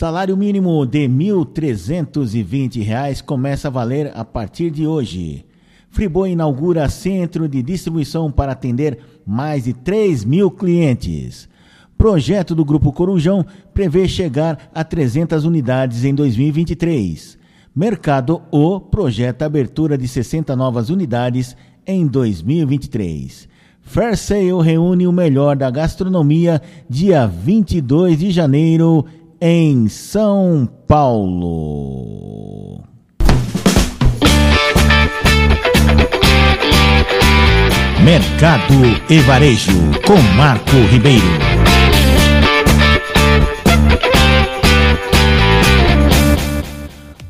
Salário mínimo de R$ 1.320 começa a valer a partir de hoje. Friboi inaugura centro de distribuição para atender mais de 3 mil clientes. Projeto do Grupo Corujão prevê chegar a 300 unidades em 2023. Mercado O projeta abertura de 60 novas unidades em 2023. Fair Sale reúne o melhor da gastronomia dia 22 de janeiro em São Paulo. Mercado e Varejo com Marco Ribeiro.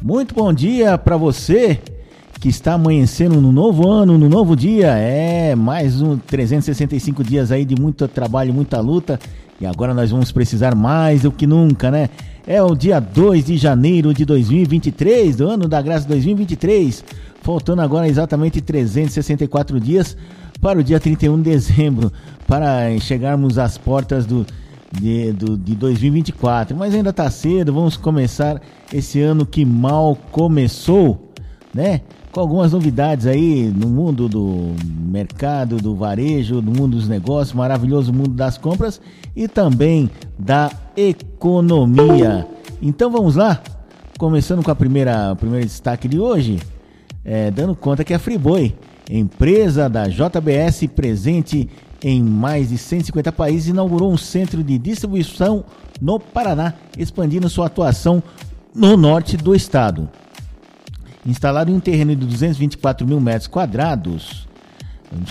Muito bom dia para você que está amanhecendo no novo ano, no novo dia. É mais um 365 dias aí de muito trabalho, muita luta e agora nós vamos precisar mais do que nunca, né? É o dia 2 de janeiro de 2023, do ano da graça 2023. Faltando agora exatamente 364 dias para o dia 31 de dezembro, para chegarmos às portas do, de, do, de 2024. Mas ainda está cedo, vamos começar esse ano que mal começou, né? Com algumas novidades aí no mundo do mercado, do varejo, no mundo dos negócios, maravilhoso mundo das compras e também da economia. Então vamos lá, começando com a primeira, o primeiro destaque de hoje, é, dando conta que a Friboi, empresa da JBS presente em mais de 150 países, inaugurou um centro de distribuição no Paraná, expandindo sua atuação no norte do estado. Instalado em um terreno de 224 mil metros quadrados,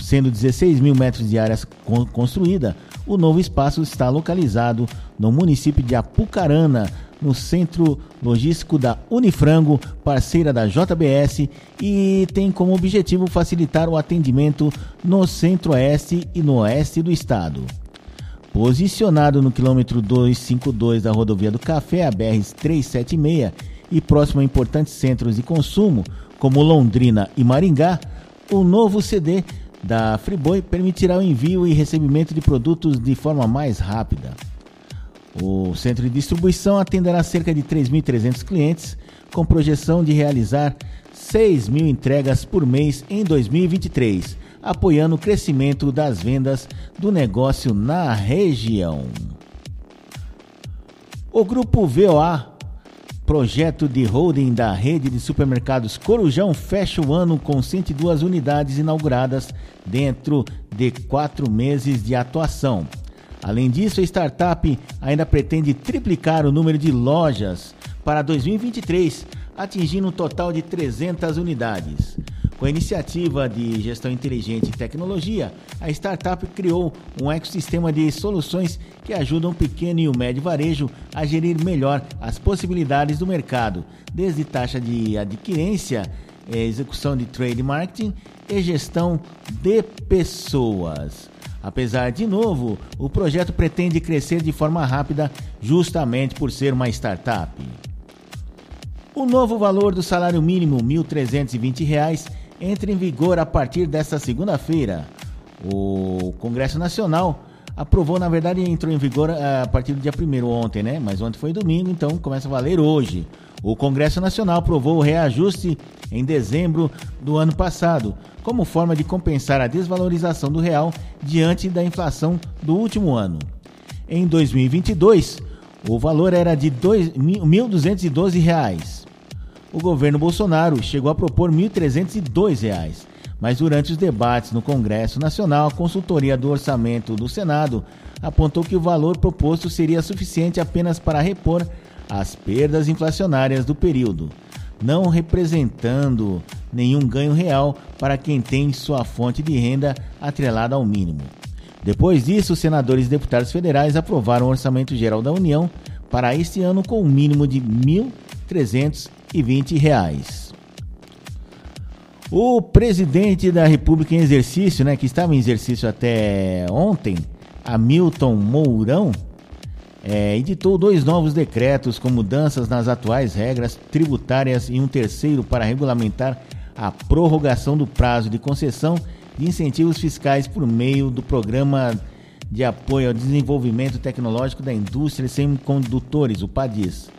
sendo 16 mil metros de área construída, o novo espaço está localizado no município de Apucarana, no centro logístico da Unifrango, parceira da JBS, e tem como objetivo facilitar o atendimento no centro-oeste e no oeste do estado. Posicionado no quilômetro 252 da rodovia do Café, a BR 376, e próximo a importantes centros de consumo, como Londrina e Maringá, o novo CD da Friboi permitirá o envio e recebimento de produtos de forma mais rápida. O centro de distribuição atenderá cerca de 3.300 clientes, com projeção de realizar 6 mil entregas por mês em 2023, apoiando o crescimento das vendas do negócio na região. O grupo VOA Projeto de holding da rede de supermercados Corujão fecha o ano com 102 unidades inauguradas dentro de quatro meses de atuação. Além disso, a startup ainda pretende triplicar o número de lojas para 2023, atingindo um total de 300 unidades. Com a iniciativa de gestão inteligente e tecnologia, a startup criou um ecossistema de soluções que ajudam o pequeno e o médio varejo a gerir melhor as possibilidades do mercado, desde taxa de adquirência, eh, execução de trade marketing e gestão de pessoas. Apesar de novo, o projeto pretende crescer de forma rápida justamente por ser uma startup. O novo valor do salário mínimo, R$ 1.320, entra em vigor a partir desta segunda-feira. O Congresso Nacional aprovou, na verdade, entrou em vigor eh, a partir do dia 1 ontem, né? Mas ontem foi domingo, então começa a valer hoje. O Congresso Nacional aprovou o reajuste em dezembro do ano passado, como forma de compensar a desvalorização do real diante da inflação do último ano. Em 2022, o valor era de R$ 1.212 o governo Bolsonaro chegou a propor R$ 1.302, mas durante os debates no Congresso Nacional, a consultoria do orçamento do Senado apontou que o valor proposto seria suficiente apenas para repor as perdas inflacionárias do período, não representando nenhum ganho real para quem tem sua fonte de renda atrelada ao mínimo. Depois disso, senadores e deputados federais aprovaram o Orçamento Geral da União para este ano com um mínimo de R$ 1.320. O presidente da República em exercício, né, que estava em exercício até ontem, Hamilton Mourão, é, editou dois novos decretos com mudanças nas atuais regras tributárias e um terceiro para regulamentar a prorrogação do prazo de concessão de incentivos fiscais por meio do Programa de Apoio ao Desenvolvimento Tecnológico da Indústria Semicondutores, o PADIS.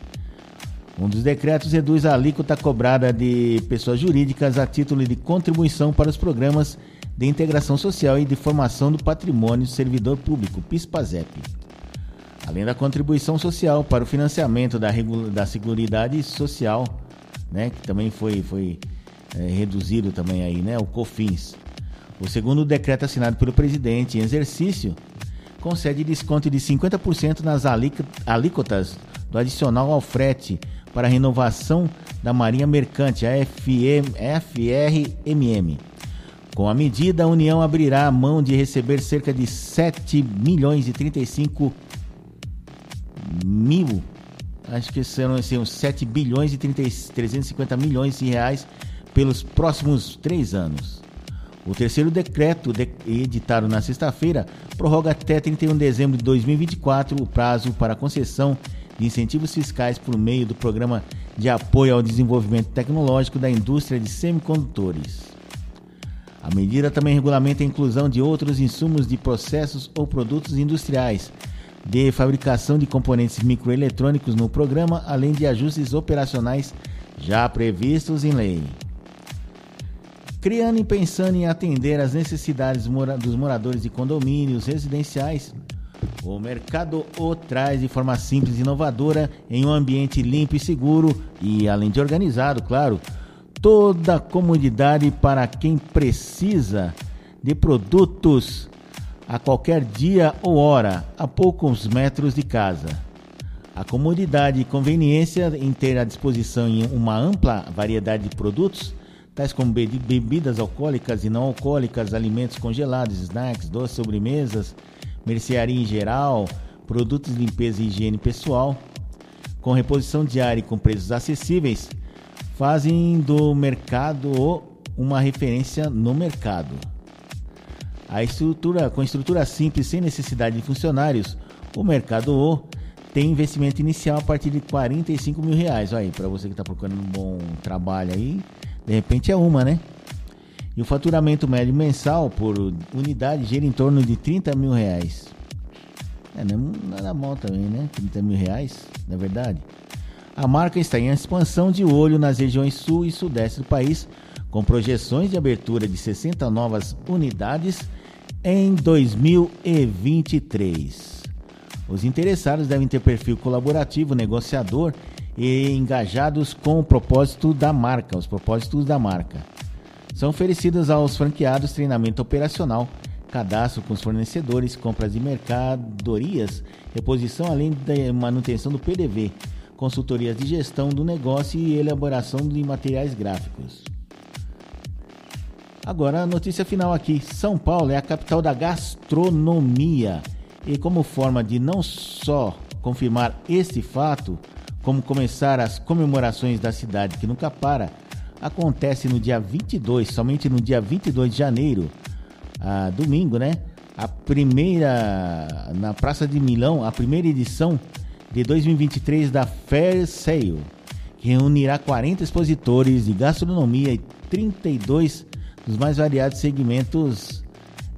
Um dos decretos reduz a alíquota cobrada de pessoas jurídicas a título de contribuição para os programas de integração social e de formação do patrimônio do servidor público, PISPAZEP. Além da contribuição social para o financiamento da, da Seguridade Social, né, que também foi, foi é, reduzido também aí, né, o COFINS. O segundo decreto assinado pelo presidente em exercício concede desconto de 50% nas alíquotas do adicional ao frete para renovação da Marinha Mercante, a FM, FRMM. Com a medida, a União abrirá a mão de receber cerca de 7 milhões e 35 mil, acho que serão assim, uns 7 bilhões e 30, 350 milhões de reais pelos próximos três anos. O terceiro decreto, editado na sexta-feira, prorroga até 31 de dezembro de 2024 o prazo para concessão de incentivos fiscais por meio do Programa de Apoio ao Desenvolvimento Tecnológico da Indústria de Semicondutores. A medida também regulamenta a inclusão de outros insumos de processos ou produtos industriais de fabricação de componentes microeletrônicos no programa, além de ajustes operacionais já previstos em lei criando e pensando em atender às necessidades dos moradores de condomínios residenciais. O Mercado O traz de forma simples e inovadora, em um ambiente limpo e seguro e, além de organizado, claro, toda a comodidade para quem precisa de produtos a qualquer dia ou hora, a poucos metros de casa. A comodidade e conveniência em ter à disposição uma ampla variedade de produtos tais como bebidas alcoólicas e não alcoólicas, alimentos congelados, snacks, doces, sobremesas, mercearia em geral, produtos de limpeza e higiene pessoal, com reposição diária e com preços acessíveis, fazem do mercado uma referência no mercado. A estrutura, com estrutura simples, sem necessidade de funcionários, o Mercado O tem investimento inicial a partir de 45 mil reais. Olha aí, para você que está procurando um bom trabalho aí, de repente é uma, né? E o faturamento médio mensal por unidade gira em torno de 30 mil reais. É, não é nada mal também, né? 30 mil reais, na verdade. A marca está em expansão de olho nas regiões sul e sudeste do país, com projeções de abertura de 60 novas unidades em 2023. Os interessados devem ter perfil colaborativo, negociador e engajados com o propósito da marca, os propósitos da marca. São oferecidos aos franqueados treinamento operacional, cadastro com os fornecedores, compras de mercadorias, reposição além da manutenção do PDV, consultorias de gestão do negócio e elaboração de materiais gráficos. Agora a notícia final aqui. São Paulo é a capital da gastronomia. E como forma de não só confirmar este fato, como começar as comemorações da cidade que nunca para, acontece no dia 22, somente no dia 22 de janeiro, a domingo, né? A primeira na Praça de Milão, a primeira edição de 2023 da Fair Sale, que reunirá 40 expositores de gastronomia e 32 dos mais variados segmentos,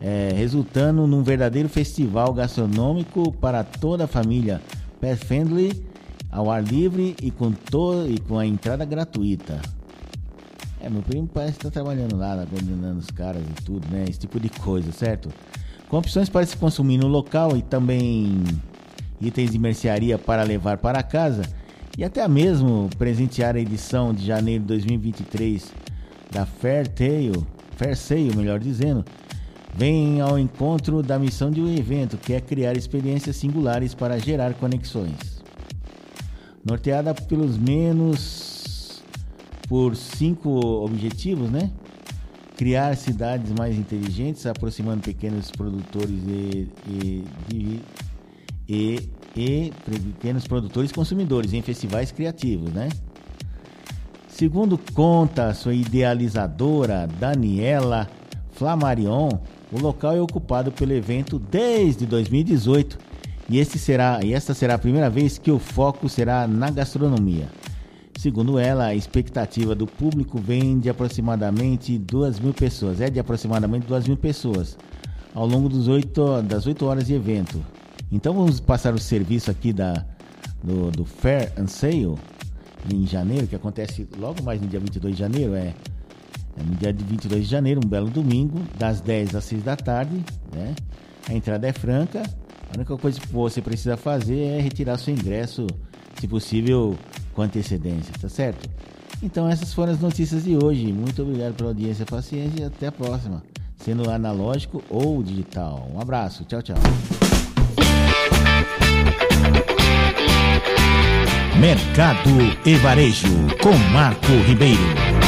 é, resultando num verdadeiro festival gastronômico para toda a família, pet friendly ao ar livre e com, to e com a entrada gratuita. É, meu primo parece que está trabalhando lá, coordenando os caras e tudo, né? Esse tipo de coisa, certo? Com opções para se consumir no local e também itens de mercearia para levar para casa e até mesmo presentear a edição de janeiro de 2023 da Fair Tale, Fair Sale, melhor dizendo, vem ao encontro da missão de um evento, que é criar experiências singulares para gerar conexões norteada pelos menos por cinco objetivos, né? Criar cidades mais inteligentes, aproximando pequenos produtores e, e, e, e, e pequenos produtores consumidores em festivais criativos, né? Segundo conta sua idealizadora Daniela Flamarion, o local é ocupado pelo evento desde 2018 e, este será, e esta será a primeira vez que o foco será na gastronomia. Segundo ela, a expectativa do público vem de aproximadamente 2 mil pessoas, é de aproximadamente 2 mil pessoas, ao longo dos 8, das 8 horas de evento. Então vamos passar o serviço aqui da, do, do Fair and Sale em janeiro, que acontece logo mais no dia 22 de janeiro, é, é no dia de 22 de janeiro, um belo domingo, das 10 às 6 da tarde, né? A entrada é franca. A única coisa que você precisa fazer é retirar seu ingresso, se possível, com antecedência, tá certo? Então essas foram as notícias de hoje. Muito obrigado pela audiência, paciência e até a próxima. Sendo analógico ou digital. Um abraço, tchau, tchau. Mercado e Varejo com Marco Ribeiro.